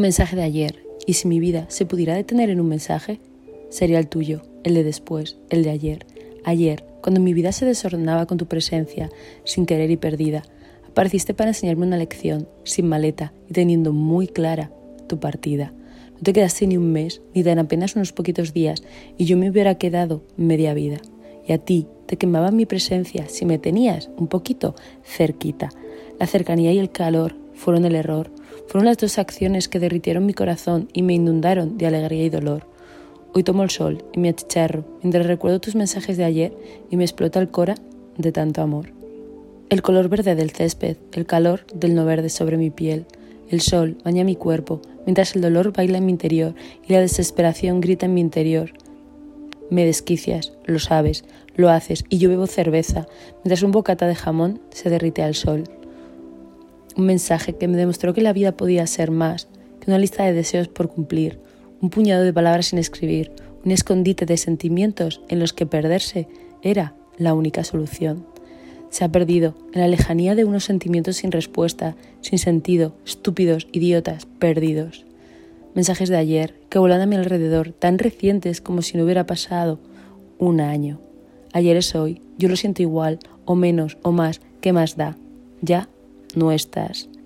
Un mensaje de ayer, y si mi vida se pudiera detener en un mensaje, sería el tuyo, el de después, el de ayer. Ayer, cuando mi vida se desordenaba con tu presencia, sin querer y perdida, apareciste para enseñarme una lección, sin maleta y teniendo muy clara tu partida. No te quedaste ni un mes, ni tan apenas unos poquitos días, y yo me hubiera quedado media vida. Y a ti te quemaba mi presencia si me tenías un poquito cerquita. La cercanía y el calor fueron el error, fueron las dos acciones que derritieron mi corazón y me inundaron de alegría y dolor. Hoy tomo el sol y me achicharro mientras recuerdo tus mensajes de ayer y me explota el cora de tanto amor. El color verde del césped, el calor del no verde sobre mi piel, el sol baña mi cuerpo mientras el dolor baila en mi interior y la desesperación grita en mi interior. Me desquicias, lo sabes, lo haces y yo bebo cerveza mientras un bocata de jamón se derrite al sol un mensaje que me demostró que la vida podía ser más que una lista de deseos por cumplir, un puñado de palabras sin escribir, un escondite de sentimientos en los que perderse era la única solución. Se ha perdido en la lejanía de unos sentimientos sin respuesta, sin sentido, estúpidos, idiotas, perdidos. Mensajes de ayer que volan a mi alrededor, tan recientes como si no hubiera pasado un año. Ayer es hoy, yo lo siento igual, o menos, o más, ¿qué más da? Ya no.